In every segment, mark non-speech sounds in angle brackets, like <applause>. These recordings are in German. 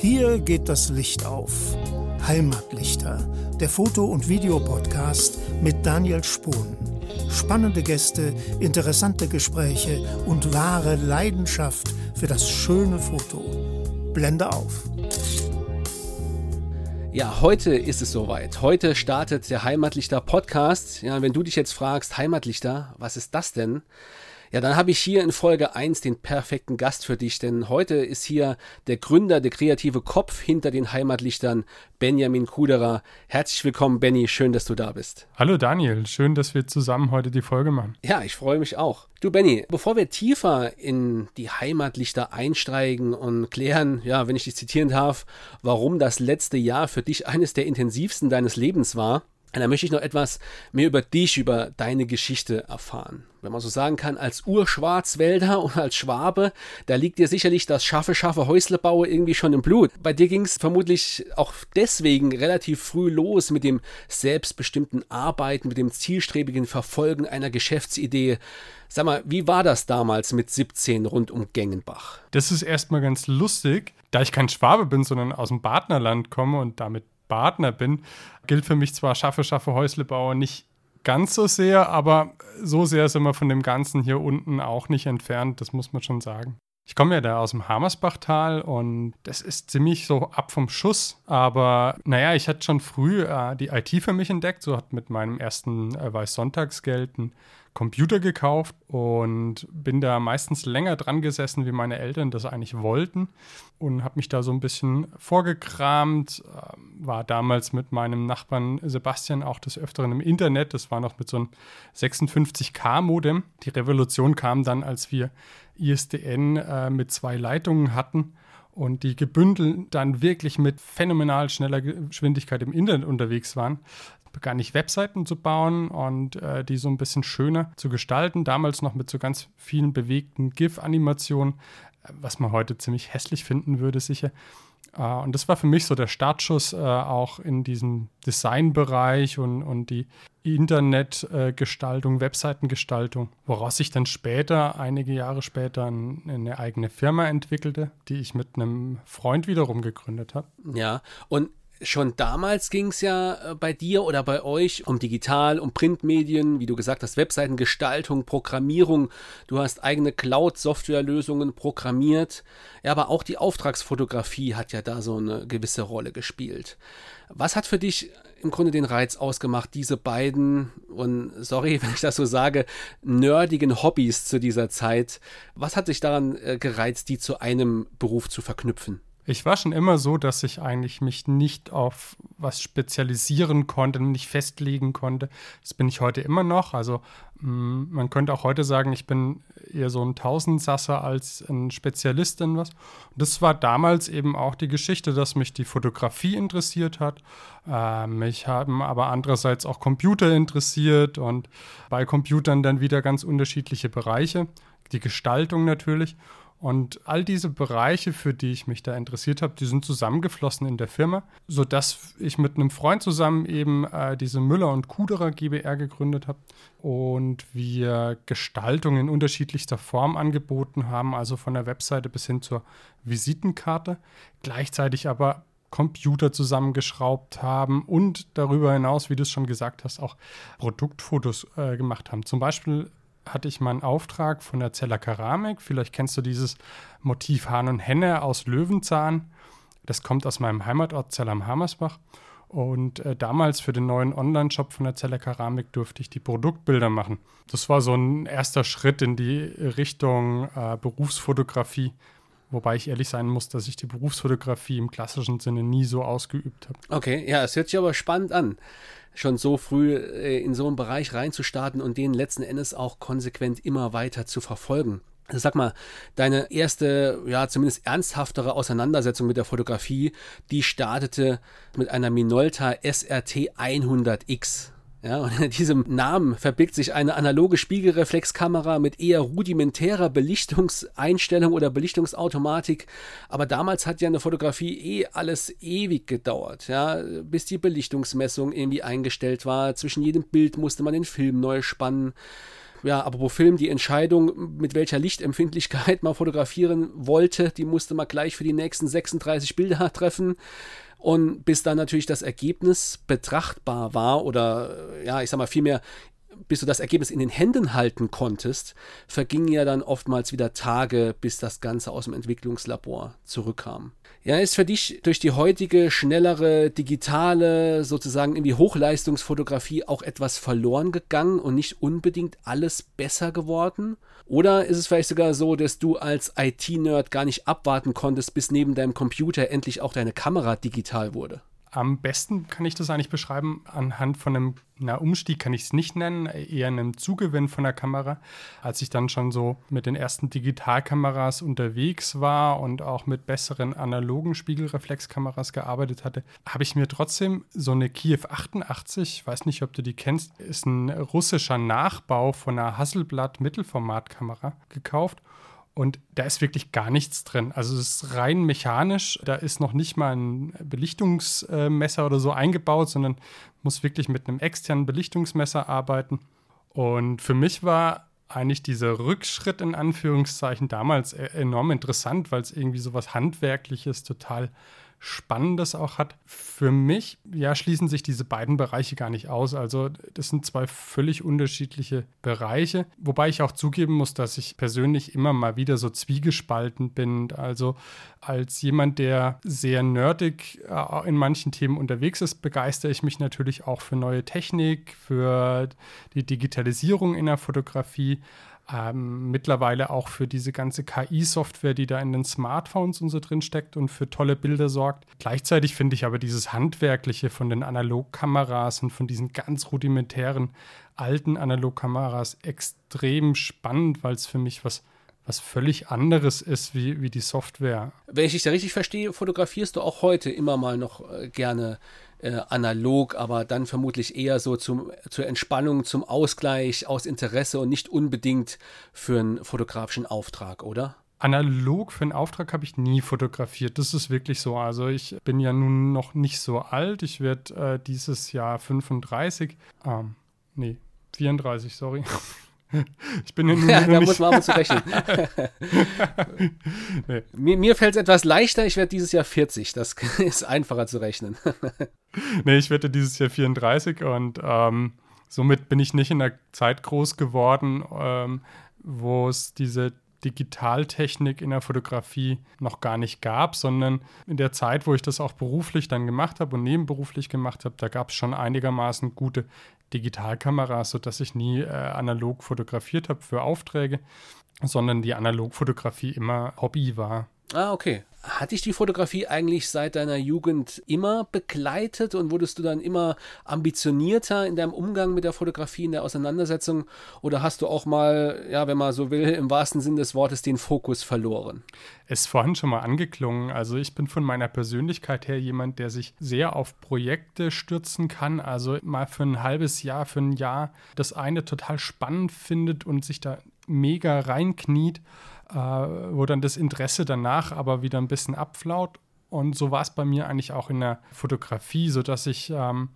Hier geht das Licht auf. Heimatlichter, der Foto- und Videopodcast mit Daniel Spohn. Spannende Gäste, interessante Gespräche und wahre Leidenschaft für das schöne Foto. Blende auf. Ja, heute ist es soweit. Heute startet der Heimatlichter Podcast. Ja, wenn du dich jetzt fragst, Heimatlichter, was ist das denn? Ja, dann habe ich hier in Folge 1 den perfekten Gast für dich, denn heute ist hier der Gründer, der kreative Kopf hinter den Heimatlichtern, Benjamin Kuderer. Herzlich willkommen, Benny, schön, dass du da bist. Hallo Daniel, schön, dass wir zusammen heute die Folge machen. Ja, ich freue mich auch. Du, Benny, bevor wir tiefer in die Heimatlichter einsteigen und klären, ja, wenn ich dich zitieren darf, warum das letzte Jahr für dich eines der intensivsten deines Lebens war, und dann möchte ich noch etwas mehr über dich, über deine Geschichte erfahren. Wenn man so sagen kann, als Urschwarzwälder und als Schwabe, da liegt dir sicherlich das scharfe, scharfe Häuslebaue irgendwie schon im Blut. Bei dir ging es vermutlich auch deswegen relativ früh los mit dem selbstbestimmten Arbeiten, mit dem zielstrebigen Verfolgen einer Geschäftsidee. Sag mal, wie war das damals mit 17 rund um Gengenbach? Das ist erstmal ganz lustig, da ich kein Schwabe bin, sondern aus dem Badnerland komme und damit Partner bin, gilt für mich zwar Schaffe, Schaffe, Häuslebauer nicht ganz so sehr, aber so sehr sind wir von dem Ganzen hier unten auch nicht entfernt, das muss man schon sagen. Ich komme ja da aus dem Hamersbachtal und das ist ziemlich so ab vom Schuss. Aber naja, ich hatte schon früh äh, die IT für mich entdeckt. So hat mit meinem ersten äh, Weiß-Sonntagsgeld ein Computer gekauft und bin da meistens länger dran gesessen, wie meine Eltern das eigentlich wollten und habe mich da so ein bisschen vorgekramt, ähm, war damals mit meinem Nachbarn Sebastian auch des Öfteren im Internet, das war noch mit so einem 56K-Modem. Die Revolution kam dann, als wir ISDN äh, mit zwei Leitungen hatten und die gebündelt dann wirklich mit phänomenal schneller Geschwindigkeit im Internet unterwegs waren begann ich Webseiten zu bauen und äh, die so ein bisschen schöner zu gestalten. Damals noch mit so ganz vielen bewegten GIF-Animationen, äh, was man heute ziemlich hässlich finden würde, sicher. Uh, und das war für mich so der Startschuss uh, auch in diesem Designbereich und, und die Internetgestaltung, Webseitengestaltung, woraus sich dann später, einige Jahre später, ein, eine eigene Firma entwickelte, die ich mit einem Freund wiederum gegründet habe. Ja, und schon damals ging es ja äh, bei dir oder bei euch um Digital, um Printmedien, wie du gesagt hast, Webseitengestaltung, Programmierung. Du hast eigene Cloud-Softwarelösungen programmiert. Ja, aber auch die Auftragsfotografie hat ja da so eine gewisse Rolle gespielt. Was hat für dich im Grunde den Reiz ausgemacht, diese beiden, und <laughs> sorry, wenn ich das so sage, nerdigen Hobbys zu dieser Zeit? Was hat dich daran äh, gereizt, die zu einem Beruf zu verknüpfen? Ich war schon immer so, dass ich eigentlich mich nicht auf was spezialisieren konnte, nicht festlegen konnte. Das bin ich heute immer noch. Also mm, man könnte auch heute sagen, ich bin eher so ein Tausendsasser als ein Spezialist in was. Und das war damals eben auch die Geschichte, dass mich die Fotografie interessiert hat. Äh, mich haben aber andererseits auch Computer interessiert und bei Computern dann wieder ganz unterschiedliche Bereiche. Die Gestaltung natürlich. Und all diese Bereiche, für die ich mich da interessiert habe, die sind zusammengeflossen in der Firma, sodass ich mit einem Freund zusammen eben äh, diese Müller und Kuderer GBR gegründet habe und wir Gestaltung in unterschiedlichster Form angeboten haben, also von der Webseite bis hin zur Visitenkarte, gleichzeitig aber Computer zusammengeschraubt haben und darüber hinaus, wie du es schon gesagt hast, auch Produktfotos äh, gemacht haben. Zum Beispiel hatte ich mal einen Auftrag von der Zeller Keramik. Vielleicht kennst du dieses Motiv Hahn und Henne aus Löwenzahn. Das kommt aus meinem Heimatort Zell am Hammersbach. Und äh, damals für den neuen Online-Shop von der Zeller Keramik durfte ich die Produktbilder machen. Das war so ein erster Schritt in die Richtung äh, Berufsfotografie. Wobei ich ehrlich sein muss, dass ich die Berufsfotografie im klassischen Sinne nie so ausgeübt habe. Okay, ja, es hört sich aber spannend an schon so früh äh, in so einen Bereich reinzustarten und den letzten Endes auch konsequent immer weiter zu verfolgen. Also sag mal, deine erste, ja, zumindest ernsthaftere Auseinandersetzung mit der Fotografie, die startete mit einer Minolta SRT 100X. Ja, und in <laughs> diesem Namen verbirgt sich eine analoge Spiegelreflexkamera mit eher rudimentärer Belichtungseinstellung oder Belichtungsautomatik. Aber damals hat ja eine Fotografie eh alles ewig gedauert, ja, bis die Belichtungsmessung irgendwie eingestellt war. Zwischen jedem Bild musste man den Film neu spannen. ja, apropos Film, die Entscheidung, mit welcher Lichtempfindlichkeit <laughs> man fotografieren wollte, die musste man gleich für die nächsten 36 Bilder treffen. Und bis dann natürlich das Ergebnis betrachtbar war oder ja, ich sag mal vielmehr bis du das Ergebnis in den Händen halten konntest, vergingen ja dann oftmals wieder Tage, bis das Ganze aus dem Entwicklungslabor zurückkam. Ja, ist für dich durch die heutige, schnellere, digitale, sozusagen in die Hochleistungsfotografie auch etwas verloren gegangen und nicht unbedingt alles besser geworden? Oder ist es vielleicht sogar so, dass du als IT-Nerd gar nicht abwarten konntest, bis neben deinem Computer endlich auch deine Kamera digital wurde? Am besten kann ich das eigentlich beschreiben anhand von einem, na, Umstieg kann ich es nicht nennen, eher einem Zugewinn von der Kamera. Als ich dann schon so mit den ersten Digitalkameras unterwegs war und auch mit besseren analogen Spiegelreflexkameras gearbeitet hatte, habe ich mir trotzdem so eine Kiew 88, ich weiß nicht, ob du die kennst, ist ein russischer Nachbau von einer Hasselblad Mittelformatkamera gekauft und da ist wirklich gar nichts drin. Also es ist rein mechanisch. Da ist noch nicht mal ein Belichtungsmesser oder so eingebaut, sondern muss wirklich mit einem externen Belichtungsmesser arbeiten. Und für mich war eigentlich dieser Rückschritt in Anführungszeichen damals e-, enorm interessant, weil es irgendwie so was Handwerkliches total Spannendes auch hat. Für mich, ja, schließen sich diese beiden Bereiche gar nicht aus. Also das sind zwei völlig unterschiedliche Bereiche, wobei ich auch zugeben muss, dass ich persönlich immer mal wieder so zwiegespalten bin. Also als jemand, der sehr nerdig äh, in manchen Themen unterwegs ist, begeistere ich mich natürlich auch für neue Technik, für die Digitalisierung in der Fotografie ähm, mittlerweile auch für diese ganze KI-Software, die da in den Smartphones und so drin steckt und für tolle Bilder sorgt. Gleichzeitig finde ich aber dieses Handwerkliche von den Analogkameras und von diesen ganz rudimentären alten Analogkameras extrem spannend, weil es für mich was was völlig anderes ist wie, wie die Software. Wenn ich dich da richtig verstehe, fotografierst du auch heute immer mal noch äh, gerne äh, analog, aber dann vermutlich eher so zum, zur Entspannung, zum Ausgleich, aus Interesse und nicht unbedingt für einen fotografischen Auftrag, oder? Analog für einen Auftrag habe ich nie fotografiert. Das ist wirklich so. Also ich bin ja nun noch nicht so alt. Ich werde äh, dieses Jahr 35. Ähm, nee, 34, sorry. <laughs> Ich bin ja, <laughs> da muss man ab und zu <laughs> rechnen. <laughs> nee. Mir, mir fällt es etwas leichter, ich werde dieses Jahr 40. Das ist einfacher zu rechnen. nee, ich werde dieses Jahr 34 und ähm, somit bin ich nicht in der Zeit groß geworden, ähm, wo es diese Digitaltechnik in der Fotografie noch gar nicht gab, sondern in der Zeit, wo ich das auch beruflich dann gemacht habe und nebenberuflich gemacht habe, da gab es schon einigermaßen gute Digitalkameras, sodass ich nie äh, analog fotografiert habe für Aufträge, sondern die Analogfotografie immer Hobby war. Ah, okay. Hat dich die Fotografie eigentlich seit deiner Jugend immer begleitet und wurdest du dann immer ambitionierter in deinem Umgang mit der Fotografie, in der Auseinandersetzung? Oder hast du auch mal, ja, wenn man so will, im wahrsten Sinn des Wortes den Fokus verloren? Es ist vorhin schon mal angeklungen. Also ich bin von meiner Persönlichkeit her jemand, der sich sehr auf Projekte stürzen kann. Also mal für ein halbes Jahr, für ein Jahr das eine total spannend findet und sich da mega reinkniet äh, wo dann das Interesse danach aber wieder ein bisschen abflaut. Und so war es bei mir eigentlich auch in der Fotografie, sodass ich ähm,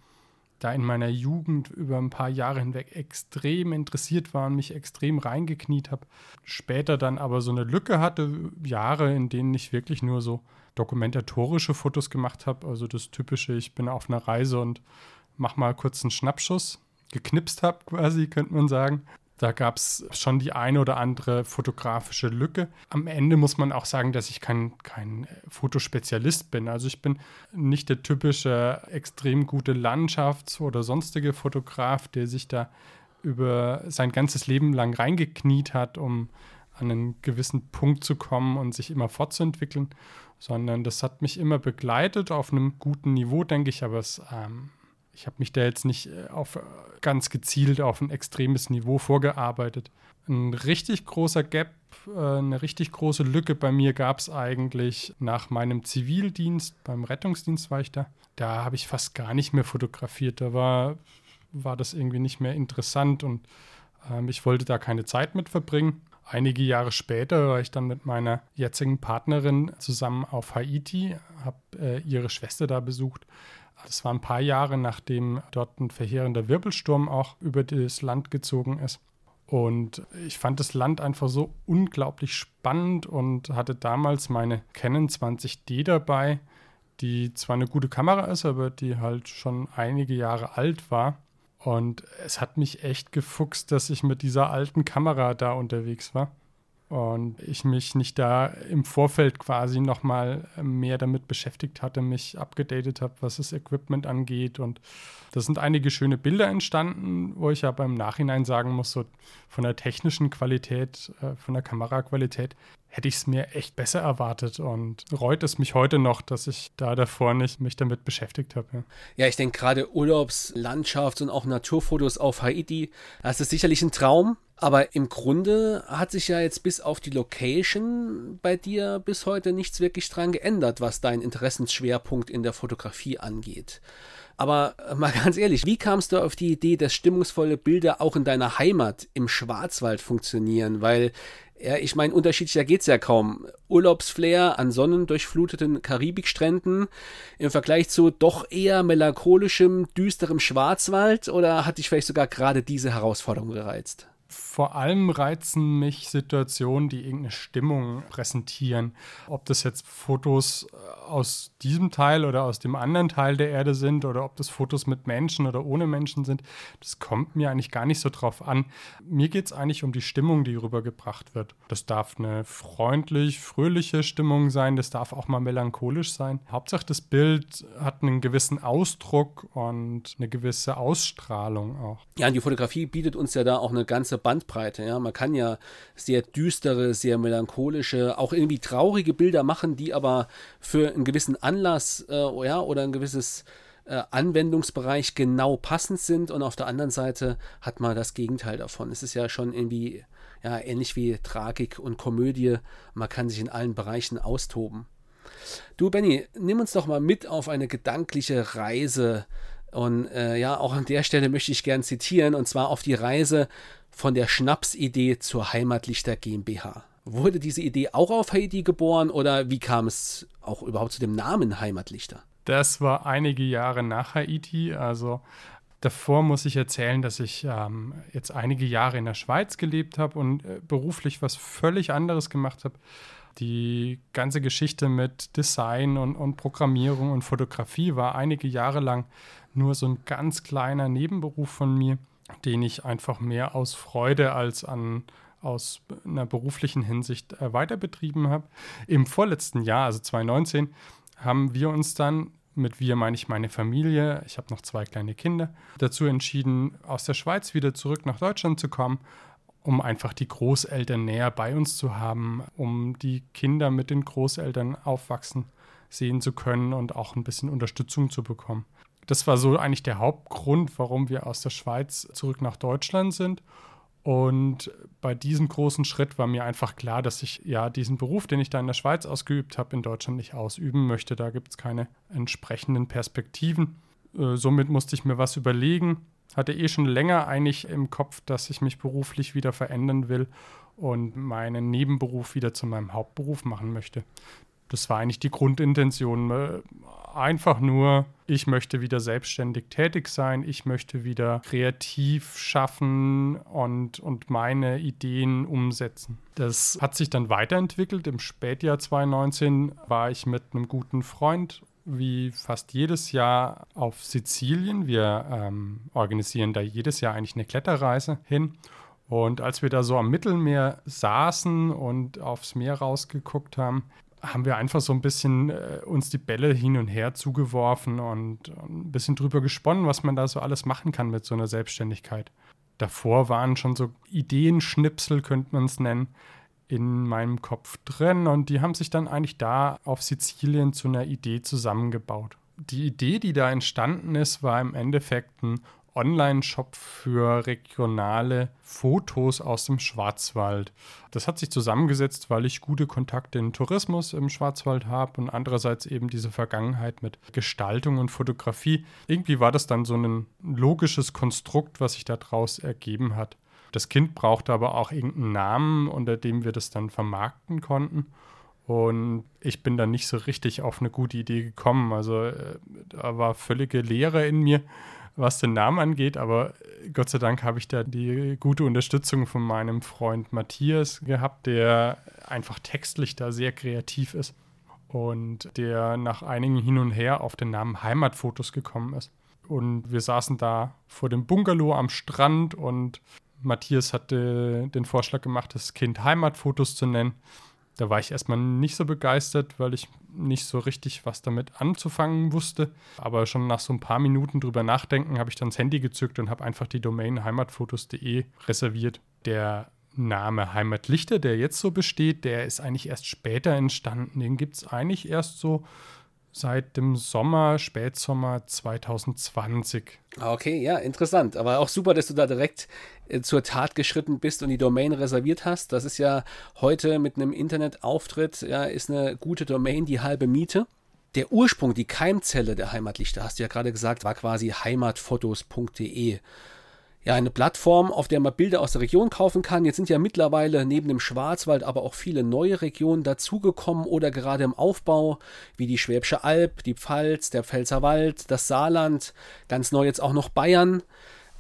da in meiner Jugend über ein paar Jahre hinweg extrem interessiert war und mich extrem reingekniet habe. Später dann aber so eine Lücke hatte, Jahre, in denen ich wirklich nur so dokumentatorische Fotos gemacht habe. Also das typische, ich bin auf einer Reise und mache mal kurz einen Schnappschuss geknipst habe, quasi, könnte man sagen. Da gab es schon die eine oder andere fotografische Lücke. Am Ende muss man auch sagen, dass ich kein, kein Fotospezialist bin. Also ich bin nicht der typische extrem gute Landschafts- oder sonstige Fotograf, der sich da über sein ganzes Leben lang reingekniet hat, um an einen gewissen Punkt zu kommen und sich immer fortzuentwickeln, sondern das hat mich immer begleitet auf einem guten Niveau, denke ich, aber es ähm, ich habe mich da jetzt nicht äh, auf äh, ganz gezielt auf ein extremes Niveau vorgearbeitet. Ein richtig großer Gap, äh, eine richtig große Lücke bei mir gab es eigentlich nach meinem Zivildienst, beim Rettungsdienst war ich da. Da habe ich fast gar nicht mehr fotografiert. Da war, war das irgendwie nicht mehr interessant und ähm, ich wollte da keine Zeit mit verbringen. Einige Jahre später war ich dann mit meiner jetzigen Partnerin zusammen auf Haiti, habe äh, ihre Schwester da besucht das war ein paar Jahre, nachdem dort ein verheerender Wirbelsturm auch über das Land gezogen ist. Und ich fand das Land einfach so unglaublich spannend und hatte damals meine Canon 20D dabei, die zwar eine gute Kamera ist, aber die halt schon einige Jahre alt war. Und es hat mich echt gefuchst, dass ich mit dieser alten Kamera da unterwegs war und ich mich nicht da im Vorfeld quasi nochmal mehr damit beschäftigt hatte, mich abgedatet habe, was das Equipment angeht. Und da sind einige schöne Bilder entstanden, wo ich aber im Nachhinein sagen muss, so von der technischen Qualität, äh, von der Kameraqualität, hätte ich es mir echt besser erwartet und reut es mich heute noch, dass ich da davor nicht mich damit beschäftigt habe. Ja, ja ich denke gerade Urlaubs-, Landschafts- und auch Naturfotos auf Haiti, das ist sicherlich ein Traum, aber im Grunde hat sich ja jetzt bis auf die Location bei dir bis heute nichts wirklich dran geändert, was deinen Interessensschwerpunkt in der Fotografie angeht. Aber äh, mal <laughs> ganz ehrlich, wie kamst du auf die Idee, dass stimmungsvolle Bilder auch in deiner Heimat im Schwarzwald funktionieren? Weil, ja, ich meine, unterschiedlicher geht es ja kaum. Urlaubsflair an sonnendurchfluteten Karibikstränden im Vergleich zu doch eher melancholischem, düsterem Schwarzwald oder hat dich vielleicht sogar gerade diese Herausforderung gereizt? Vor allem reizen mich Situationen, die irgendeine Stimmung präsentieren. Ob das jetzt Fotos äh, aus diesem Teil oder aus dem anderen Teil der Erde sind oder ob das Fotos mit Menschen oder ohne Menschen sind, das kommt mir eigentlich gar nicht so drauf an. Mir geht es eigentlich um die Stimmung, die rübergebracht wird. Das darf eine freundlich, fröhliche Stimmung sein, das darf auch mal melancholisch sein. Hauptsache das Bild hat einen gewissen Ausdruck und eine gewisse Ausstrahlung auch. Ja, die Fotografie bietet uns ja da auch eine ganze Bandbreite. Ja, man kann ja sehr düstere, sehr melancholische, auch irgendwie traurige Bilder machen, die aber für einen gewissen Anlass äh, ja, oder ein gewisses äh, Anwendungsbereich genau passend sind und auf der anderen Seite hat man das Gegenteil davon. Es ist ja schon irgendwie ja, ähnlich wie Tragik und Komödie. Man kann sich in allen Bereichen austoben. Du, Benny, nimm uns doch mal mit auf eine gedankliche Reise. Und äh, ja, auch an der Stelle möchte ich gern zitieren, und zwar auf die Reise von der Schnapsidee zur Heimatlichter GmbH. Wurde diese Idee auch auf Haiti geboren oder wie kam es auch überhaupt zu dem Namen Heimatlichter? Das war einige Jahre nach Haiti. Also davor muss ich erzählen, dass ich ähm, jetzt einige Jahre in der Schweiz gelebt habe und äh, beruflich was völlig anderes gemacht habe. Die ganze Geschichte mit Design und, und Programmierung und Fotografie war einige Jahre lang nur so ein ganz kleiner Nebenberuf von mir, den ich einfach mehr aus Freude als an aus einer beruflichen Hinsicht äh, weiter betrieben habe. Im vorletzten Jahr, also 2019, haben wir uns dann, mit wir meine ich meine Familie, ich habe noch zwei kleine Kinder, dazu entschieden, aus der Schweiz wieder zurück nach Deutschland zu kommen, um einfach die Großeltern näher bei uns zu haben, um die Kinder mit den Großeltern aufwachsen sehen zu können und auch ein bisschen Unterstützung zu bekommen. Das war so eigentlich der Hauptgrund, warum wir aus der Schweiz zurück nach Deutschland sind. Und bei diesem großen Schritt war mir einfach klar, dass ich ja diesen Beruf, den ich da in der Schweiz ausgeübt habe, in Deutschland nicht ausüben möchte. Da gibt es keine entsprechenden Perspektiven. Äh, somit musste ich mir was überlegen. Hatte eh schon länger eigentlich im Kopf, dass ich mich beruflich wieder verändern will und meinen Nebenberuf wieder zu meinem Hauptberuf machen möchte. Das war eigentlich die Grundintention. Äh, einfach nur, ich möchte wieder selbstständig tätig sein, ich möchte wieder kreativ schaffen und, und meine Ideen umsetzen. Das hat sich dann weiterentwickelt. Im Spätjahr 2019 war ich mit einem guten Freund wie fast jedes Jahr auf Sizilien. Wir ähm, organisieren da jedes Jahr eigentlich eine Kletterreise hin. Und als wir da so am Mittelmeer saßen und aufs Meer rausgeguckt haben, haben wir einfach so ein bisschen äh, uns die Bälle hin und her zugeworfen und, und, ein bisschen drüber gesponnen, was man da so alles machen kann mit so einer Selbstständigkeit. Davor waren schon so Ideenschnipsel, könnte man es nennen, in meinem Kopf drin und die haben sich dann eigentlich da auf Sizilien zu einer Idee zusammengebaut. Die Idee, die da entstanden ist, war im Endeffekt ein Online-Shop für regionale Fotos aus dem Schwarzwald. Das hat sich zusammengesetzt, weil ich gute Kontakte in Tourismus im Schwarzwald habe und andererseits eben diese Vergangenheit mit Gestaltung und Fotografie. Irgendwie war das dann so ein logisches Konstrukt, was sich daraus ergeben hat. Das Kind brauchte aber auch irgendeinen Namen, unter dem wir das dann vermarkten konnten. Und ich bin dann nicht so richtig auf eine gute Idee gekommen. Also äh, da war völlige Leere in mir was den Namen angeht, aber Gott sei Dank habe ich da die gute Unterstützung von meinem Freund Matthias gehabt, der einfach textlich da sehr kreativ ist und der nach einigen Hin und Her auf den Namen Heimatfotos gekommen ist. Und wir saßen da vor dem Bungalow am Strand und Matthias hatte den Vorschlag gemacht, das Kind Heimatfotos zu nennen. Da war ich erstmal nicht so begeistert, weil ich nicht so richtig was damit anzufangen wusste. Aber schon nach so ein paar Minuten drüber nachdenken, habe ich dann das Handy gezückt und habe einfach die Domain heimatfotos.de reserviert. Der Name Heimatlichter, der jetzt so besteht, der ist eigentlich erst später entstanden. Den gibt es eigentlich erst so seit dem Sommer, Spätsommer 2020. Okay, ja, interessant. Aber auch super, dass du da direkt äh, zur Tat geschritten bist und die Domain reserviert hast. Das ist ja heute mit einem Internetauftritt, ja, ist eine gute Domain die halbe Miete. Der Ursprung, die Keimzelle der Heimatlichter, hast du ja gerade gesagt, war quasi heimatfotos.de ja, eine Plattform, auf der man Bilder aus der Region kaufen kann. Jetzt sind ja mittlerweile neben dem Schwarzwald aber auch viele neue Regionen dazugekommen oder gerade im Aufbau, wie die Schwäbische Alb, die Pfalz, der Pfälzerwald, das Saarland, ganz neu jetzt auch noch Bayern.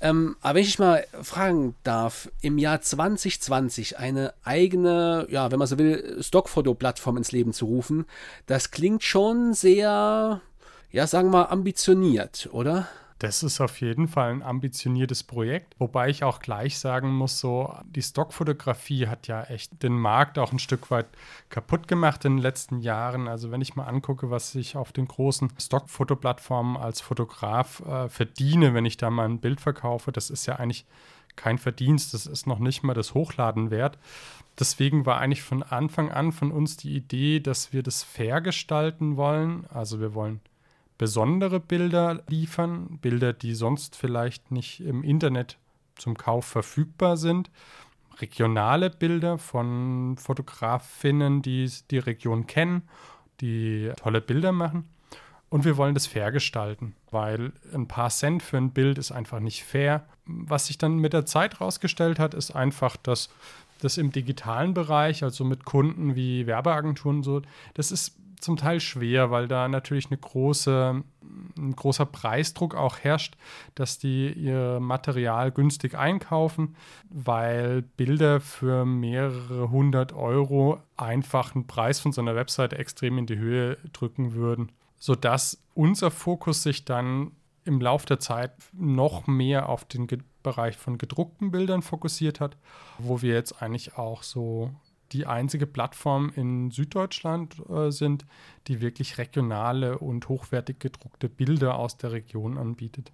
Ähm, aber wenn ich mal fragen darf, im Jahr 2020 eine eigene, ja, wenn man so will, Stockfoto-Plattform ins Leben zu rufen, das klingt schon sehr, ja, sagen wir mal, ambitioniert, oder? Das ist auf jeden Fall ein ambitioniertes Projekt, wobei ich auch gleich sagen muss, so die Stockfotografie hat ja echt den Markt auch ein Stück weit kaputt gemacht in den letzten Jahren. Also wenn ich mal angucke, was ich auf den großen Stockfotoplattformen als Fotograf äh, verdiene, wenn ich da mal ein Bild verkaufe, das ist ja eigentlich kein Verdienst, das ist noch nicht mal das Hochladen wert. Deswegen war eigentlich von Anfang an von uns die Idee, dass wir das fair gestalten wollen. Also wir wollen besondere Bilder liefern, Bilder, die sonst vielleicht nicht im Internet zum Kauf verfügbar sind, regionale Bilder von Fotografinnen, die die Region kennen, die tolle Bilder machen. Und wir wollen das fair gestalten, weil ein paar Cent für ein Bild ist einfach nicht fair. Was sich dann mit der Zeit herausgestellt hat, ist einfach, dass das im digitalen Bereich, also mit Kunden wie Werbeagenturen so, das ist zum Teil schwer, weil da natürlich eine große, ein großer Preisdruck auch herrscht, dass die ihr Material günstig einkaufen, weil Bilder für mehrere hundert Euro einfach einen Preis von so einer Webseite extrem in die Höhe drücken würden, sodass unser Fokus sich dann im Laufe der Zeit noch mehr auf den Bereich von gedruckten Bildern fokussiert hat, wo wir jetzt eigentlich auch so die einzige Plattform in Süddeutschland äh, sind, die wirklich regionale und hochwertig gedruckte Bilder aus der Region anbietet.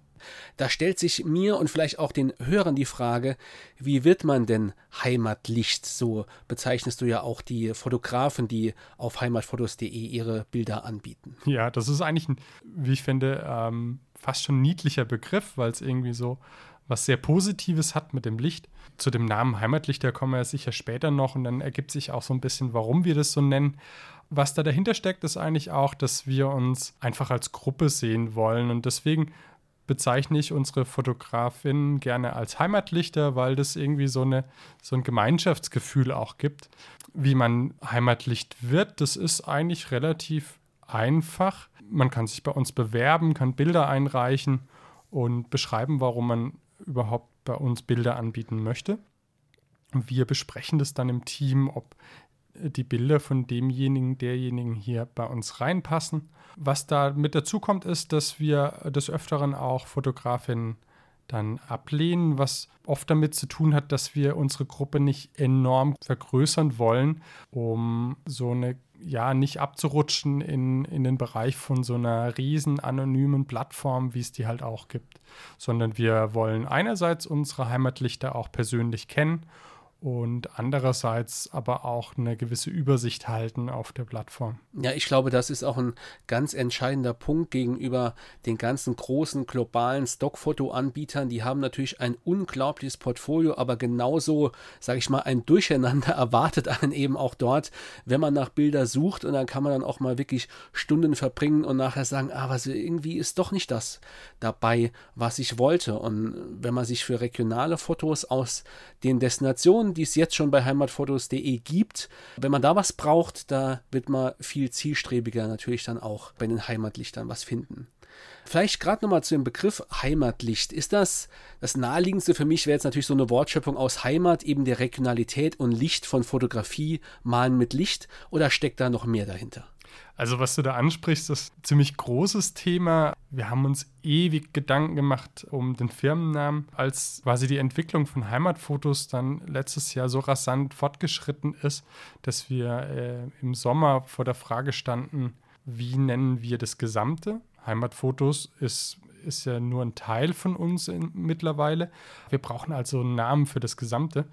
Da stellt sich mir und vielleicht auch den Hörern die Frage, wie wird man denn Heimatlicht? So bezeichnest du ja auch die Fotografen, die auf heimatfotos.de ihre Bilder anbieten. Ja, das ist eigentlich, ein, wie ich finde, ähm, fast schon niedlicher Begriff, weil es irgendwie so was sehr Positives hat mit dem Licht. Zu dem Namen Heimatlichter kommen wir sicher später noch und dann ergibt sich auch so ein bisschen, warum wir das so nennen. Was da dahinter steckt, ist eigentlich auch, dass wir uns einfach als Gruppe sehen wollen und deswegen bezeichne ich unsere Fotografin gerne als Heimatlichter, weil das irgendwie so, eine, so ein Gemeinschaftsgefühl auch gibt. Wie man Heimatlicht wird, das ist eigentlich relativ einfach. Man kann sich bei uns bewerben, kann Bilder einreichen und beschreiben, warum man überhaupt bei uns Bilder anbieten möchte. Wir besprechen das dann im Team, ob die Bilder von demjenigen, derjenigen hier bei uns reinpassen. Was da mit dazu kommt, ist, dass wir des Öfteren auch Fotografinnen dann ablehnen, was oft damit zu tun hat, dass wir unsere Gruppe nicht enorm vergrößern wollen, um so eine ja, nicht abzurutschen in, in den Bereich von so einer riesen anonymen Plattform, wie es die halt auch gibt, sondern wir wollen einerseits unsere Heimatlichter auch persönlich kennen und andererseits aber auch eine gewisse Übersicht halten auf der Plattform. Ja, ich glaube, das ist auch ein ganz entscheidender Punkt gegenüber den ganzen großen globalen Stockfoto-Anbietern. Die haben natürlich ein unglaubliches Portfolio, aber genauso, sage ich mal, ein Durcheinander <laughs> erwartet einen eben auch dort, wenn man nach Bilder sucht und dann kann man dann auch mal wirklich Stunden verbringen und nachher sagen, ah, was irgendwie ist doch nicht das dabei, was ich wollte. Und wenn man sich für regionale Fotos aus den Destinationen, die es jetzt schon bei heimatfotos.de gibt. Wenn man da was braucht, da wird man viel zielstrebiger natürlich dann auch bei den Heimatlichtern was finden. Vielleicht gerade nochmal zu dem Begriff Heimatlicht. Ist das das naheliegendste für mich, wäre jetzt natürlich so eine Wortschöpfung aus Heimat, eben der Regionalität und Licht von Fotografie, Malen mit Licht oder steckt da noch mehr dahinter? Also was du da ansprichst, ist ein ziemlich großes Thema. Wir haben uns ewig Gedanken gemacht um den Firmennamen, als quasi die Entwicklung von Heimatfotos dann letztes Jahr so rasant fortgeschritten ist, dass wir äh, im Sommer vor der Frage standen, wie nennen wir das Gesamte? Heimatfotos ist, ist ja nur ein Teil von uns in, mittlerweile. Wir brauchen also einen Namen für das Gesamte.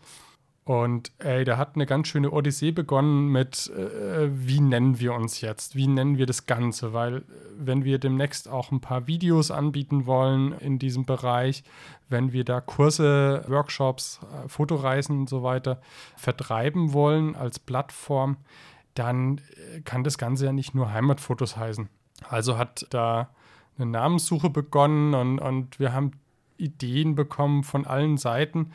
Und ey, da hat eine ganz schöne Odyssee begonnen mit, äh, wie nennen wir uns jetzt? Wie nennen wir das Ganze? Weil äh, wenn wir demnächst auch ein paar Videos anbieten wollen in diesem Bereich, wenn wir da Kurse, Workshops, äh, Fotoreisen und so weiter vertreiben wollen als Plattform, dann äh, kann das Ganze ja nicht nur Heimatfotos heißen. Also hat da eine Namenssuche begonnen und, und wir haben Ideen bekommen von allen Seiten.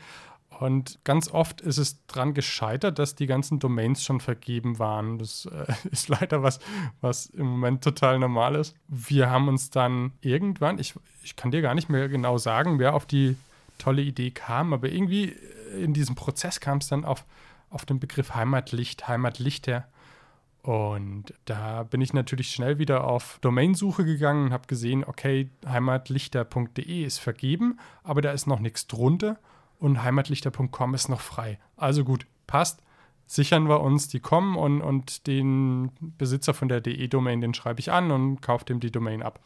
Und ganz oft ist es daran gescheitert, dass die ganzen Domains schon vergeben waren. Das äh, <laughs> ist leider was, was im Moment total normal ist. Wir haben uns dann irgendwann, ich, ich kann dir gar nicht mehr genau sagen, wer auf die tolle Idee kam, aber irgendwie in diesem Prozess kam es dann auf, auf den Begriff Heimatlicht, Heimatlichter. Und da bin ich natürlich schnell wieder auf Domainsuche gegangen und habe gesehen, okay, heimatlichter.de ist vergeben, aber da ist noch nichts drunter und heimatlichter.com ist noch frei. Also gut, passt. Sichern wir uns, die kommen und, und den Besitzer von der DE-Domain, den schreibe ich an und kaufe dem die Domain ab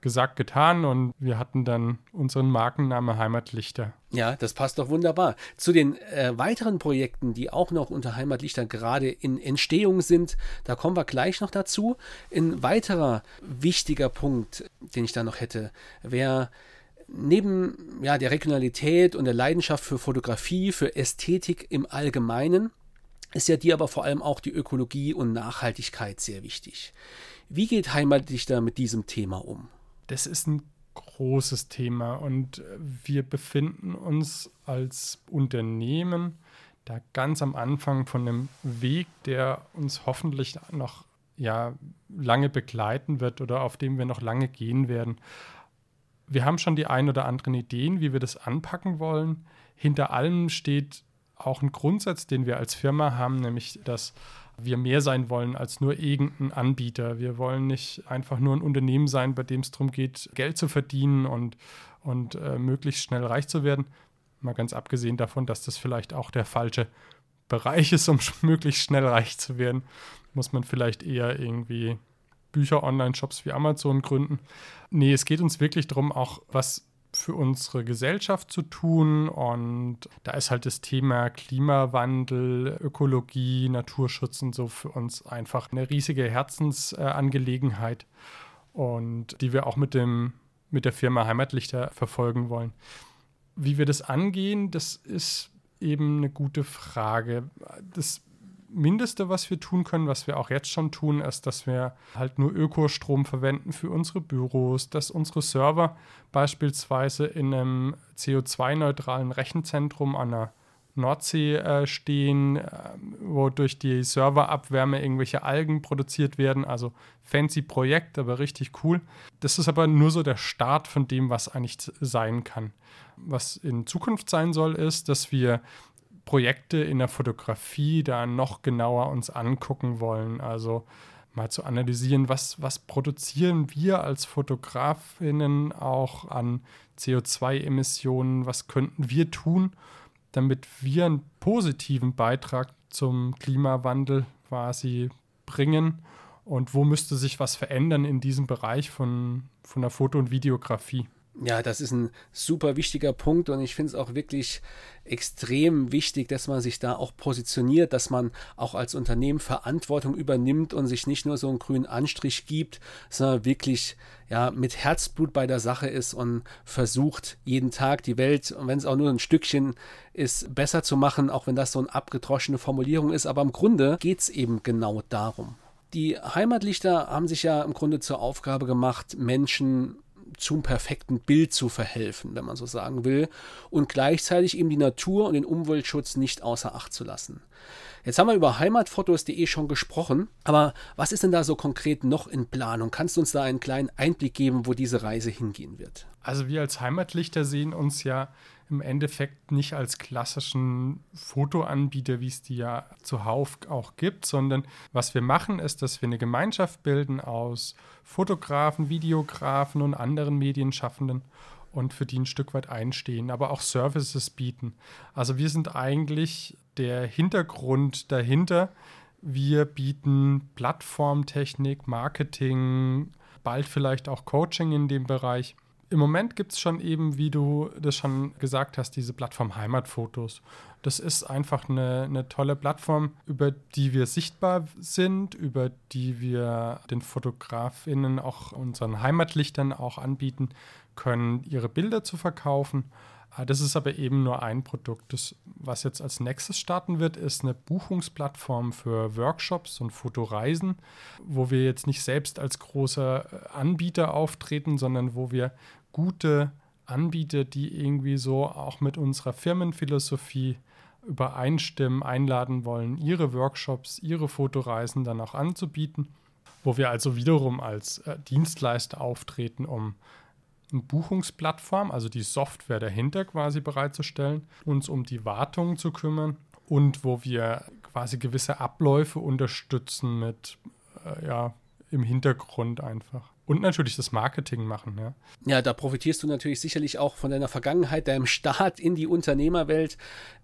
gesagt, getan und wir hatten dann unseren Markenname Heimatlichter. Ja, das passt doch wunderbar. Zu den äh, weiteren Projekten, die auch noch unter Heimatlichter gerade in Entstehung sind, da kommen wir gleich noch dazu. Ein weiterer wichtiger Punkt, den ich da noch hätte, wäre neben ja, der Regionalität und der Leidenschaft für Fotografie, für Ästhetik im Allgemeinen, ist ja dir aber vor allem auch die Ökologie und Nachhaltigkeit sehr wichtig. Wie geht Heimatlichter mit diesem Thema um? das ist ein großes Thema und wir befinden uns als Unternehmen da ganz am Anfang von einem Weg, der uns hoffentlich noch ja, lange begleiten wird oder auf dem wir noch lange gehen werden. Wir haben schon die ein oder anderen Ideen, wie wir das anpacken wollen. Hinter allem steht auch ein Grundsatz, den wir als Firma haben, nämlich dass wir mehr sein wollen als nur irgendein Anbieter. Wir wollen nicht einfach nur ein Unternehmen sein, bei dem es darum geht, Geld zu verdienen und, und äh, möglichst schnell reich zu werden. Mal ganz abgesehen davon, dass das vielleicht auch der falsche Bereich ist, um <laughs> möglichst schnell reich zu werden, muss man vielleicht eher irgendwie Bücher, Online-Shops wie Amazon gründen. Nee, es geht uns wirklich darum, auch was für unsere Gesellschaft zu tun. Und da ist halt das Thema Klimawandel, Ökologie, Naturschutz und so für uns einfach eine riesige Herzensangelegenheit und die wir auch mit, dem, mit der Firma Heimatlichter verfolgen wollen. Wie wir das angehen, das ist eben eine gute Frage. Das Mindeste, was wir tun können, was wir auch jetzt schon tun, ist, dass wir halt nur Ökostrom verwenden für unsere Büros, dass unsere Server beispielsweise in einem CO2-neutralen Rechenzentrum an der Nordsee äh, stehen, äh, wo durch die Serverabwärme irgendwelche Algen produziert werden. Also fancy Projekt, aber richtig cool. Das ist aber nur so der Start von dem, was eigentlich sein kann. Was in Zukunft sein soll, ist, dass wir Projekte in der Fotografie da noch genauer uns angucken wollen. Also mal zu analysieren, was, was produzieren wir als Fotografinnen auch an CO2-Emissionen, was könnten wir tun, damit wir einen positiven Beitrag zum Klimawandel quasi bringen und wo müsste sich was verändern in diesem Bereich von, von der Foto- und Videografie. Ja, das ist ein super wichtiger Punkt und ich finde es auch wirklich extrem wichtig, dass man sich da auch positioniert, dass man auch als Unternehmen Verantwortung übernimmt und sich nicht nur so einen grünen Anstrich gibt, sondern wirklich ja mit Herzblut bei der Sache ist und versucht jeden Tag die Welt, wenn es auch nur ein Stückchen ist, besser zu machen, auch wenn das so eine abgedroschene Formulierung ist, aber im Grunde geht es eben genau darum. Die Heimatlichter haben sich ja im Grunde zur Aufgabe gemacht, Menschen zum perfekten Bild zu verhelfen, wenn man so sagen will, und gleichzeitig eben die Natur und den Umweltschutz nicht außer Acht zu lassen. Jetzt haben wir über heimatfotos.de schon gesprochen, aber was ist denn da so konkret noch in Planung? Kannst du uns da einen kleinen Einblick geben, wo diese Reise hingehen wird? Also wir als Heimatlichter sehen uns ja im Endeffekt nicht als klassischen Fotoanbieter, wie es die ja zuhauf auch gibt, sondern was wir machen, ist, dass wir eine Gemeinschaft bilden aus Fotografen, Videografen und anderen Medienschaffenden und für die ein Stück weit einstehen, aber auch Services bieten. Also wir sind eigentlich der Hintergrund dahinter. Wir bieten Plattformtechnik, Marketing, bald vielleicht auch Coaching in dem Bereich. Im Moment gibt es schon eben, wie du das schon gesagt hast, diese Plattform Heimatfotos. Das ist einfach eine, eine, tolle Plattform, über die wir sichtbar sind, über die wir den Fotografinnen, auch unseren Heimatlichtern auch anbieten können, ihre Bilder zu verkaufen. Ah, das ist aber eben nur ein Produkt. Das, was jetzt als nächstes starten wird, ist eine Buchungsplattform für Workshops und Fotoreisen, wo wir jetzt nicht selbst als großer Anbieter auftreten, sondern wo wir gute Anbieter, die irgendwie so auch mit unserer Firmenphilosophie übereinstimmen, einladen wollen, ihre Workshops, ihre Fotoreisen dann auch anzubieten, wo wir also wiederum als äh, Dienstleister auftreten, um Buchungsplattform, also die Software dahinter quasi bereitzustellen, uns um die Wartung zu kümmern und wo wir quasi gewisse Abläufe unterstützen mit äh, ja, im Hintergrund einfach. Und natürlich das Marketing machen, ja. Ja, da profitierst du natürlich sicherlich auch von deiner Vergangenheit, deinem Start in die Unternehmerwelt,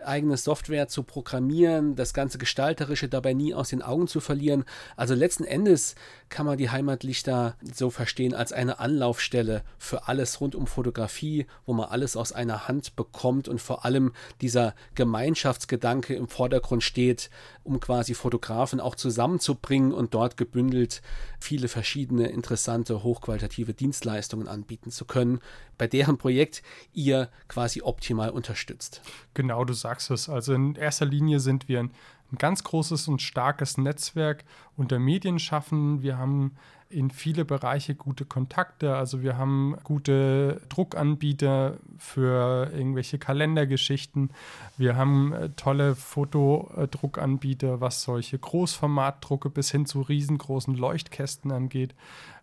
eigene Software zu programmieren, das ganze Gestalterische dabei nie aus den Augen zu verlieren. Also letzten Endes kann man die Heimatlichter so verstehen als eine Anlaufstelle für alles rund um Fotografie, wo man alles aus einer Hand bekommt und vor allem dieser Gemeinschaftsgedanke im Vordergrund steht, um quasi Fotografen auch zusammenzubringen und dort gebündelt viele verschiedene interessante, hochqualitative Dienstleistungen anbieten zu können, bei deren Projekt ihr quasi optimal unterstützt. Genau, du sagst es. Also in erster Linie sind wir ein, ein ganz großes und starkes Netzwerk unter Medienschaffenden. Wir haben in viele Bereiche gute Kontakte. Also wir haben gute Druckanbieter für irgendwelche Kalendergeschichten. Wir haben äh, tolle Fotodruckanbieter, was solche Großformatdrucke bis hin zu riesengroßen Leuchtkästen angeht.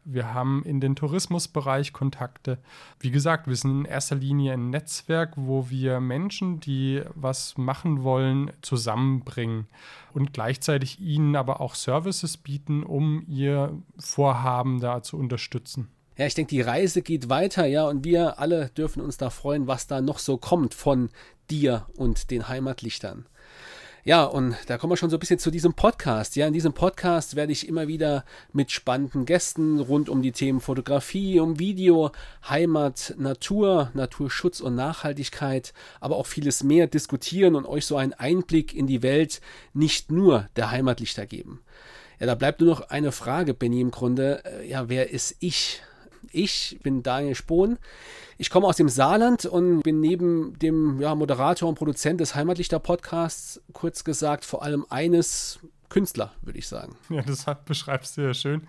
Wir haben in den Tourismusbereich Kontakte. Wie gesagt, wir sind in erster Linie ein Netzwerk, wo wir Menschen, die was machen wollen, zusammenbringen und gleichzeitig ihnen aber auch Services bieten, um ihr Vorhaben da zu unterstützen. Ja, ich denke, die Reise geht weiter, ja, und wir alle dürfen uns da freuen, was da noch so kommt von dir und den Heimatlichtern. Ja, und da kommen wir schon so ein bisschen zu diesem Podcast. Ja, in diesem Podcast werde ich immer wieder mit spannenden Gästen rund um die Themen Fotografie, um Video, Heimat, Natur, Naturschutz und Nachhaltigkeit, aber auch vieles mehr diskutieren und euch so einen Einblick in die Welt nicht nur der Heimatlichter geben. Ja, da bleibt nur noch eine Frage, Benny, im Grunde. Äh, ja, wer ist ich? Ich bin Daniel Spohn. Ich komme aus dem Saarland und bin neben dem ja, Moderator und Produzent des Heimatlichter-Podcasts, kurz gesagt, vor allem eines Künstler, würde ich sagen. Ja, das beschreibst du ja schön.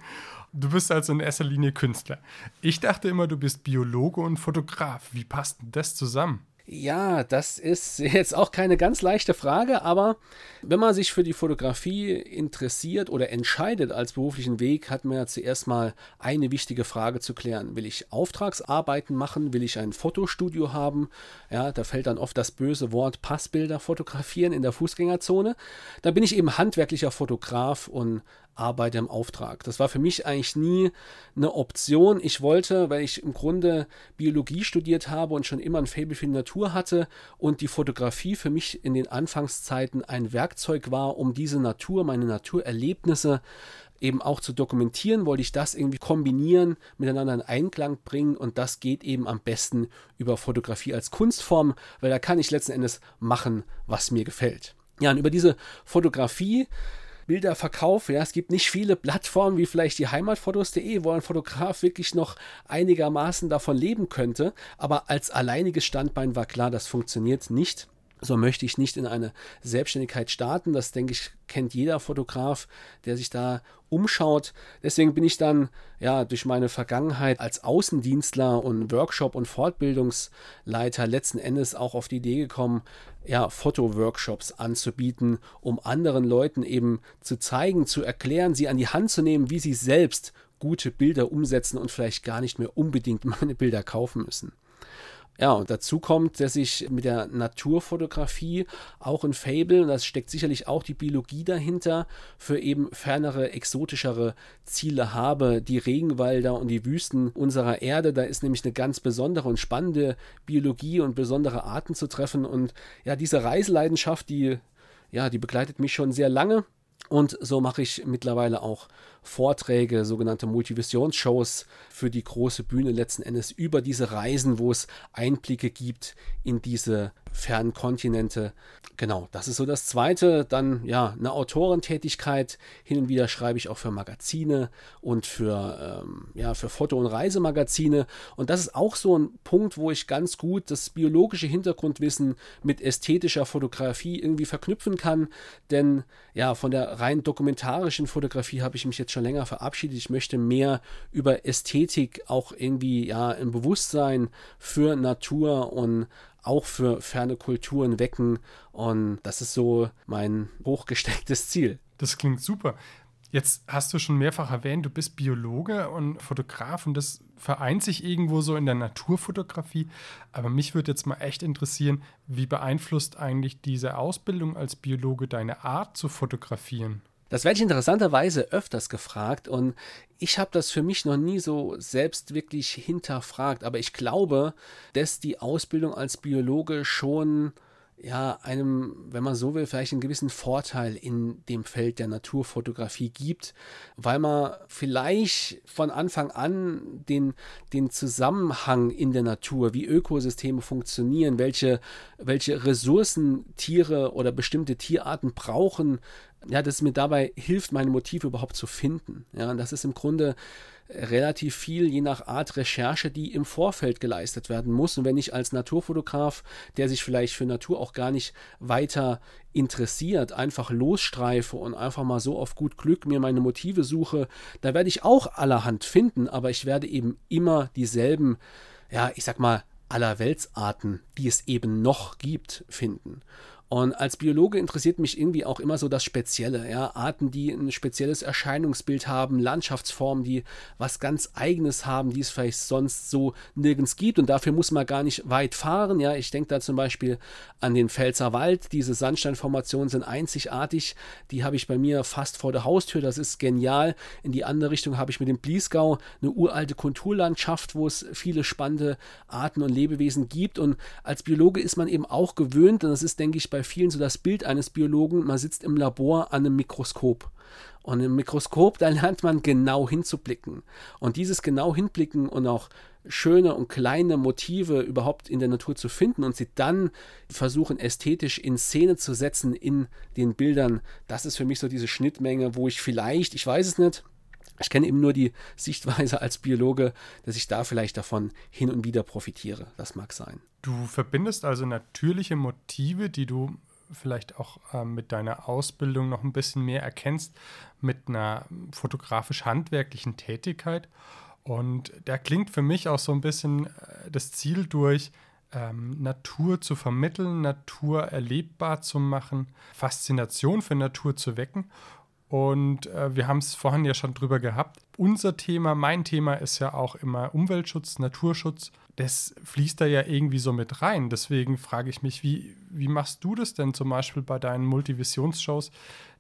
Du bist also in erster Linie Künstler. Ich dachte immer, du bist Biologe und Fotograf. Wie passt denn das zusammen? Ja, das ist <laughs> jetzt auch keine ganz leichte Frage, aber wenn man sich für die Fotografie interessiert oder entscheidet als beruflichen Weg, hat man ja zuerst mal eine wichtige Frage zu klären. Will ich Auftragsarbeiten machen? Will ich ein Fotostudio haben? Ja, da fällt dann oft das böse Wort Passbilder fotografieren in der Fußgängerzone. Da bin ich eben handwerklicher Fotograf und arbeite im Auftrag. Das war für mich eigentlich nie eine Option. Ich wollte, weil ich im Grunde Biologie studiert habe und schon immer ein Faible für die Natur hatte und die Fotografie für mich in den Anfangszeiten ein Werkzeug war, um diese Natur, meine Naturerlebnisse eben auch zu dokumentieren, wollte ich das irgendwie kombinieren, miteinander in Einklang bringen und das geht eben am besten über Fotografie als Kunstform, weil da kann ich letzten Endes machen, was mir gefällt. Ja, und über diese Fotografie Bilderverkauf. Ja, es gibt nicht viele Plattformen wie vielleicht die Heimatfotos.de, wo ein Fotograf wirklich noch einigermaßen davon leben könnte. Aber als alleiniges Standbein war klar, das funktioniert nicht. so möchte ich nicht in eine Selbstständigkeit starten. Das, denke ich, kennt jeder Fotograf, der sich da umschaut. Deswegen bin ich dann ja durch meine Vergangenheit als Außendienstler und Workshop- und Fortbildungsleiter letzten Endes auch auf die Idee gekommen, ja, Fotoworkshops anzubieten, um anderen Leuten eben zu zeigen, zu erklären, sie an die Hand zu nehmen, wie sie selbst gute Bilder umsetzen und vielleicht gar nicht mehr unbedingt <laughs> meine Bilder kaufen müssen. Ja, und dazu kommt, dass ich mit der Naturfotografie auch ein Fable, und das steckt sicherlich auch die Biologie dahinter, für eben fernere, exotischere Ziele habe. Die Regenwälder und die Wüsten unserer Erde, da ist nämlich eine ganz besondere und spannende Biologie und besondere Arten zu treffen. Und ja, diese Reiseleidenschaft, die, ja, die begleitet mich schon sehr lange. Und so mache ich mittlerweile auch Vorträge, sogenannte Multivisionsshows für die große Bühne letzten Endes über diese Reisen, wo es Einblicke gibt in diese fernen Kontinente. Genau, das ist so das Zweite. Dann ja, eine Autorentätigkeit. Hin und wieder schreibe ich auch für Magazine und für, ähm, ja, für Foto- und Reisemagazine. Und das ist auch so ein Punkt, wo ich ganz gut das biologische Hintergrundwissen mit ästhetischer Fotografie irgendwie verknüpfen kann. Denn ja, von der rein dokumentarischen Fotografie habe ich mich jetzt schon länger verabschiedet. Ich möchte mehr über Ästhetik auch irgendwie ja im Bewusstsein für Natur und auch für ferne Kulturen wecken. Und das ist so mein hochgestecktes Ziel. Das klingt super. Jetzt hast du schon mehrfach erwähnt, du bist Biologe und Fotograf und das vereint sich irgendwo so in der Naturfotografie. Aber mich würde jetzt mal echt interessieren, wie beeinflusst eigentlich diese Ausbildung als Biologe deine Art zu fotografieren? Das werde ich interessanterweise öfters gefragt und ich habe das für mich noch nie so selbst wirklich hinterfragt, aber ich glaube, dass die Ausbildung als Biologe schon ja, einem, wenn man so will, vielleicht einen gewissen Vorteil in dem Feld der Naturfotografie gibt, weil man vielleicht von Anfang an den, den Zusammenhang in der Natur, wie Ökosysteme funktionieren, welche, welche Ressourcen Tiere oder bestimmte Tierarten brauchen, ja, dass es mir dabei hilft, meine Motive überhaupt zu finden. Ja, und das ist im Grunde relativ viel, je nach Art Recherche, die im Vorfeld geleistet werden muss. Und wenn ich als Naturfotograf, der sich vielleicht für Natur auch gar nicht weiter interessiert, einfach losstreife und einfach mal so auf gut Glück mir meine Motive suche, da werde ich auch allerhand finden, aber ich werde eben immer dieselben, ja, ich sag mal, aller Weltsarten, die es eben noch gibt, finden. Und als Biologe interessiert mich irgendwie auch immer so das Spezielle, ja, Arten, die ein spezielles Erscheinungsbild haben, Landschaftsformen, die was ganz Eigenes haben, die es vielleicht sonst so nirgends gibt. Und dafür muss man gar nicht weit fahren. Ja, ich denke da zum Beispiel an den Pfälzer Wald. Diese Sandsteinformationen sind einzigartig. Die habe ich bei mir fast vor der Haustür. Das ist genial. In die andere Richtung habe ich mit dem Bliesgau eine uralte Kulturlandschaft, wo es viele spannende Arten und Lebewesen gibt. Und als Biologe ist man eben auch gewöhnt, und das ist, denke ich, bei vielen so das Bild eines Biologen, man sitzt im Labor an einem Mikroskop. Und im Mikroskop, da lernt man genau hinzublicken. Und dieses genau hinblicken und auch schöne und kleine Motive überhaupt in der Natur zu finden und sie dann versuchen ästhetisch in Szene zu setzen in den Bildern, das ist für mich so diese Schnittmenge, wo ich vielleicht, ich weiß es nicht, ich kenne eben nur die Sichtweise als Biologe, dass ich da vielleicht davon hin und wieder profitiere. Das mag sein. Du verbindest also natürliche Motive, die du vielleicht auch äh, mit deiner Ausbildung noch ein bisschen mehr erkennst, mit einer fotografisch-handwerklichen Tätigkeit. Und da klingt für mich auch so ein bisschen äh, das Ziel durch, ähm, Natur zu vermitteln, Natur erlebbar zu machen, Faszination für Natur zu wecken und äh, wir haben es vorhin ja schon drüber gehabt. Unser Thema, mein Thema ist ja auch immer Umweltschutz, Naturschutz. Das fließt da ja irgendwie so mit rein. Deswegen frage ich mich, wie, wie machst du das denn zum Beispiel bei deinen Multivisionsshows,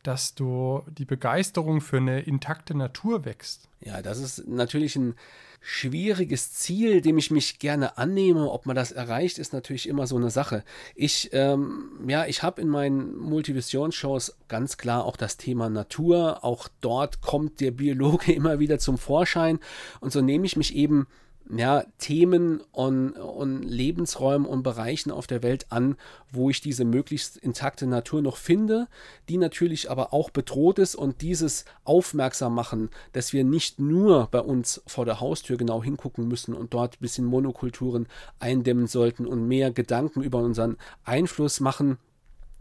dass du die Begeisterung für eine intakte Natur wächst? Ja, das ist natürlich ein schwieriges Ziel, dem ich mich gerne annehme. Ob man das erreicht, ist natürlich immer so eine Sache. Ich, ähm, ja, ich habe in meinen Multivision-Shows ganz klar auch das Thema Natur. Auch dort kommt der Biologe <laughs> immer wieder zum Vorschein. Und so nehme ich mich eben ja, Themen und, und Lebensräumen und Bereichen auf der Welt an, wo ich diese möglichst intakte Natur noch finde, die natürlich aber auch bedroht ist und dieses aufmerksam machen, dass wir nicht nur bei uns vor der Haustür genau hingucken müssen und dort ein bisschen Monokulturen eindämmen sollten und mehr Gedanken über unseren Einfluss machen,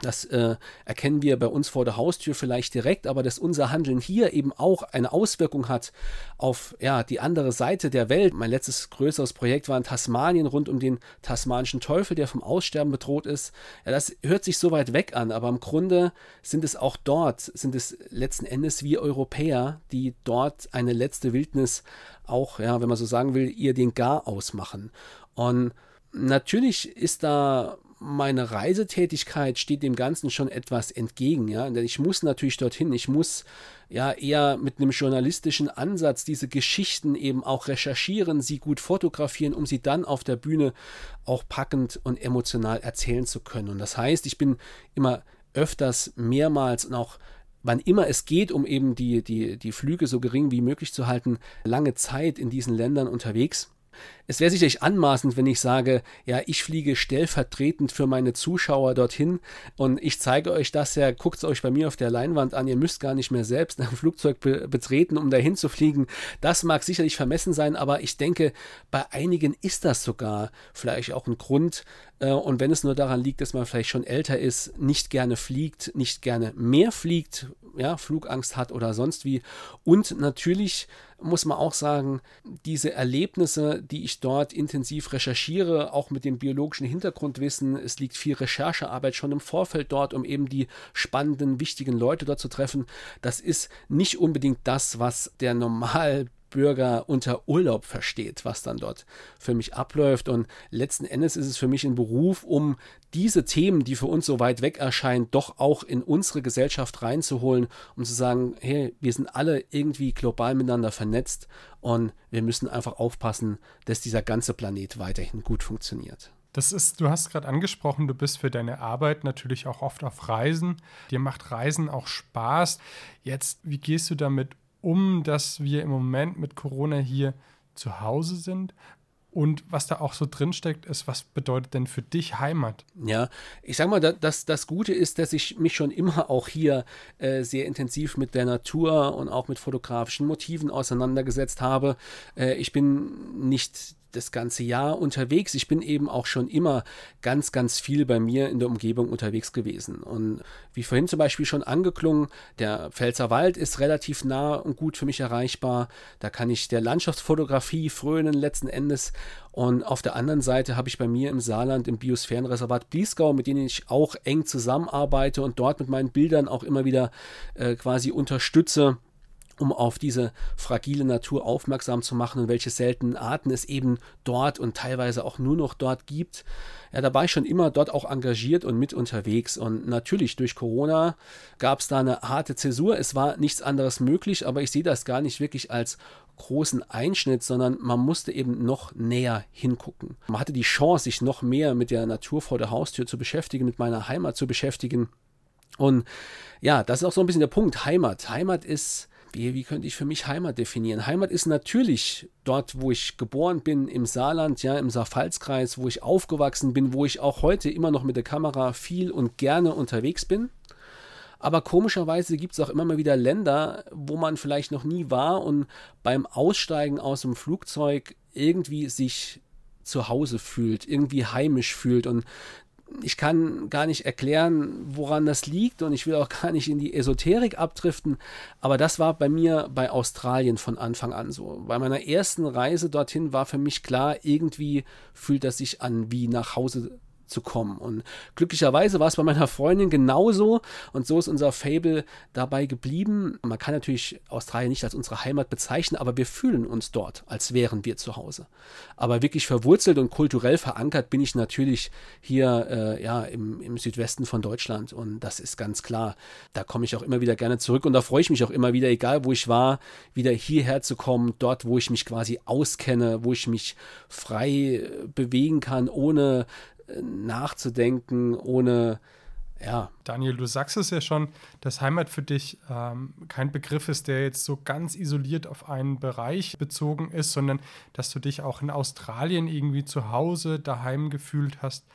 das äh, erkennen wir bei uns vor der Haustür vielleicht direkt, aber dass unser Handeln hier eben auch eine Auswirkung hat auf ja, die andere Seite der Welt. Mein letztes größeres Projekt war in Tasmanien rund um den tasmanischen Teufel, der vom Aussterben bedroht ist. Ja, das hört sich so weit weg an, aber im Grunde sind es auch dort, sind es letzten Endes wir Europäer, die dort eine letzte Wildnis auch, ja, wenn man so sagen will, ihr den Gar ausmachen. Und natürlich ist da meine Reisetätigkeit steht dem Ganzen schon etwas entgegen, ja. Denn ich muss natürlich dorthin, ich muss ja eher mit einem journalistischen Ansatz diese Geschichten eben auch recherchieren, sie gut fotografieren, um sie dann auf der Bühne auch packend und emotional erzählen zu können. Und das heißt, ich bin immer öfters, mehrmals und auch wann immer es geht, um eben die, die, die Flüge so gering wie möglich zu halten, lange Zeit in diesen Ländern unterwegs. Es wäre sicherlich anmaßend, wenn ich sage, ja, ich fliege stellvertretend für meine Zuschauer dorthin und ich zeige euch das ja, guckt es euch bei mir auf der Leinwand an, ihr müsst gar nicht mehr selbst <laughs> ein Flugzeug be betreten, um dahin zu fliegen. Das mag sicherlich vermessen sein, aber ich denke, bei einigen ist das sogar vielleicht auch ein Grund, äh, und wenn es nur daran liegt, dass man vielleicht schon älter ist, nicht gerne fliegt, nicht gerne mehr fliegt, ja, Flugangst hat oder sonst wie. Und natürlich muss man auch sagen, diese Erlebnisse, die ich dort intensiv recherchiere, auch mit dem biologischen Hintergrundwissen, es liegt viel Recherchearbeit schon im Vorfeld dort, um eben die spannenden, wichtigen Leute dort zu treffen. Das ist nicht unbedingt das, was der normal Bürger unter Urlaub versteht, was dann dort für mich abläuft. Und letzten Endes ist es für mich ein Beruf, um diese Themen, die für uns so weit weg erscheinen, doch auch in unsere Gesellschaft reinzuholen, um zu sagen, hey, wir sind alle irgendwie global miteinander vernetzt und wir müssen einfach aufpassen, dass dieser ganze Planet weiterhin gut funktioniert. Das ist, du hast gerade angesprochen, du bist für deine Arbeit natürlich auch oft auf Reisen. Dir macht Reisen auch Spaß. Jetzt, wie gehst du damit um, dass wir im Moment mit Corona hier zu Hause sind. Und was da auch so drinsteckt, ist, was bedeutet denn für dich Heimat? Ja, ich sag mal, das, das Gute ist, dass ich mich schon immer auch hier äh, sehr intensiv mit der Natur und auch mit fotografischen Motiven auseinandergesetzt habe. Äh, ich bin nicht das ganze Jahr unterwegs. Ich bin eben auch schon immer ganz, ganz viel bei mir in der Umgebung unterwegs gewesen. Und wie vorhin zum Beispiel schon angeklungen, der Pfälzer Wald ist relativ nah und gut für mich erreichbar. Da kann ich der Landschaftsfotografie frönen letzten Endes. Und auf der anderen Seite habe ich bei mir im Saarland im Biosphärenreservat Bliesgau, mit denen ich auch eng zusammenarbeite und dort mit meinen Bildern auch immer wieder äh, quasi unterstütze um auf diese fragile Natur aufmerksam zu machen und welche seltenen Arten es eben dort und teilweise auch nur noch dort gibt. Ja, da war ich schon immer dort auch engagiert und mit unterwegs. Und natürlich durch Corona gab es da eine harte Zäsur. Es war nichts anderes möglich, aber ich sehe das gar nicht wirklich als großen Einschnitt, sondern man musste eben noch näher hingucken. Man hatte die Chance, sich noch mehr mit der Natur vor der Haustür zu beschäftigen, mit meiner Heimat zu beschäftigen. Und ja, das ist auch so ein bisschen der Punkt. Heimat. Heimat ist wie, wie könnte ich für mich Heimat definieren? Heimat ist natürlich dort, wo ich geboren bin, im Saarland, ja, im Saarpfalzkreis, wo ich aufgewachsen bin, wo ich auch heute immer noch mit der Kamera viel und gerne unterwegs bin. Aber komischerweise gibt es auch immer mal wieder Länder, wo man vielleicht noch nie war und beim Aussteigen aus dem Flugzeug irgendwie sich zu Hause fühlt, irgendwie heimisch fühlt. Und ich kann gar nicht erklären, woran das liegt und ich will auch gar nicht in die Esoterik abdriften, aber das war bei mir bei Australien von Anfang an so. Bei meiner ersten Reise dorthin war für mich klar, irgendwie fühlt das sich an wie nach Hause zu kommen. Und glücklicherweise war es bei meiner Freundin genauso und so ist unser Fable dabei geblieben. Man kann natürlich Australien nicht als unsere Heimat bezeichnen, aber wir fühlen uns dort, als wären wir zu Hause. Aber wirklich verwurzelt und kulturell verankert bin ich natürlich hier äh, ja, im, im Südwesten von Deutschland und das ist ganz klar. Da komme ich auch immer wieder gerne zurück und da freue ich mich auch immer wieder, egal wo ich war, wieder hierher zu kommen, dort, wo ich mich quasi auskenne, wo ich mich frei bewegen kann, ohne nachzudenken, ohne ja. Daniel, du sagst es ja schon, dass Heimat für dich ähm, kein Begriff ist, der jetzt so ganz isoliert auf einen Bereich bezogen ist, sondern dass du dich auch in Australien irgendwie zu Hause daheim gefühlt hast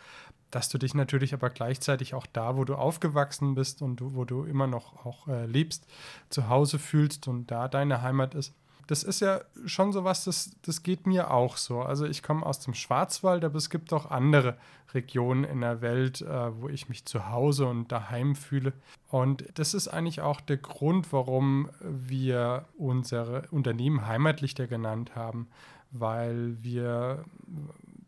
dass du dich natürlich aber gleichzeitig auch da, wo du aufgewachsen bist und wo du immer noch auch äh, lebst, zu Hause fühlst und da deine Heimat ist. Das ist ja schon so was, das, das geht mir auch so. Also ich komme aus dem Schwarzwald, aber es gibt auch andere Regionen in der Welt, äh, wo ich mich zu Hause und daheim fühle. Und das ist eigentlich auch der Grund, warum wir unsere Unternehmen Heimatlichter genannt haben, weil wir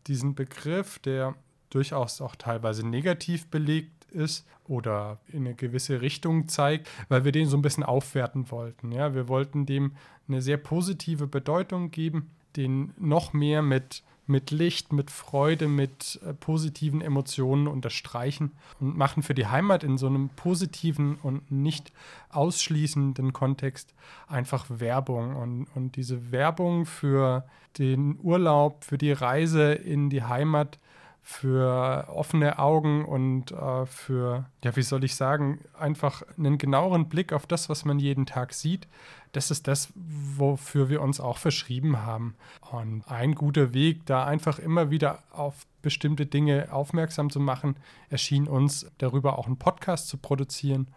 diesen Begriff, der durchaus auch teilweise negativ belegt ist oder in eine gewisse Richtung zeigt, weil wir den so ein bisschen aufwerten wollten. Ja, wir wollten dem eine sehr positive Bedeutung geben, den noch mehr mit mit Licht, mit Freude, mit äh, positiven Emotionen unterstreichen und machen für die Heimat in so einem positiven und nicht ausschließenden Kontext einfach Werbung. Und, und diese Werbung für den Urlaub, für die Reise in die Heimat für offene Augen und äh, für, ja, wie soll ich sagen, einfach einen genaueren Blick auf das, was man jeden Tag sieht. Das ist das, wofür wir uns auch verschrieben haben. Und ein guter Weg, da einfach immer wieder auf bestimmte Dinge aufmerksam zu machen, erschien uns darüber auch einen Podcast zu produzieren.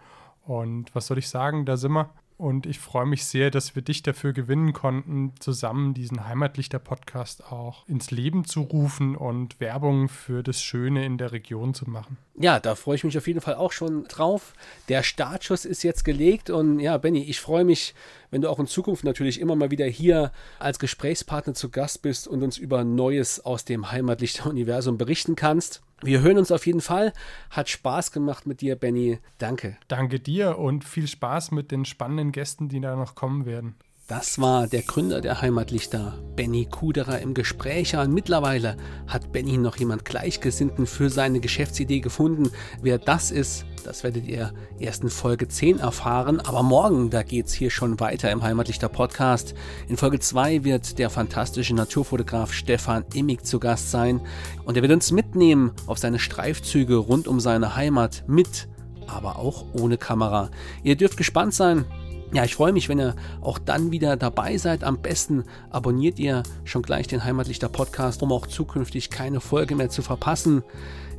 Und was soll ich sagen, da sind wir und ich freue mich sehr, dass wir dich dafür gewinnen konnten, zusammen diesen Heimatlichter-Podcast auch ins Leben zu rufen und Werbung für das Schöne in der Region zu machen. Ja, da freue ich mich auf jeden Fall auch schon drauf. Der Startschuss ist jetzt gelegt und ja, Benny, ich freue mich, wenn du auch in Zukunft natürlich immer mal wieder hier als Gesprächspartner zu Gast bist und uns über Neues aus dem Heimatlichter-Universum berichten kannst. Wir hören uns auf jeden Fall. Hat Spaß gemacht mit dir, Benny. Danke. Danke dir und viel Spaß mit den spannenden Gästen, die da noch kommen werden. Das war der Gründer der Heimatlichter, Benny Kuderer im Gespräch. Und mittlerweile hat Benny noch jemand Gleichgesinnten für seine Geschäftsidee gefunden. Wer das ist, das werdet ihr erst in Folge 10 erfahren. Aber morgen, da geht es hier schon weiter im Heimatlichter Podcast. In Folge 2 wird der fantastische Naturfotograf Stefan Immig zu Gast sein. Und er wird uns mitnehmen auf seine Streifzüge rund um seine Heimat mit, aber auch ohne Kamera. Ihr dürft gespannt sein. Ja, ich freue mich, wenn ihr auch dann wieder dabei seid. Am besten abonniert ihr schon gleich den Heimatlichter Podcast, um auch zukünftig keine Folge mehr zu verpassen.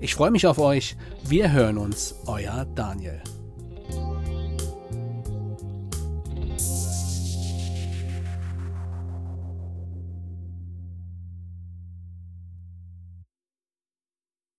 Ich freue mich auf euch. Wir hören uns. Euer Daniel.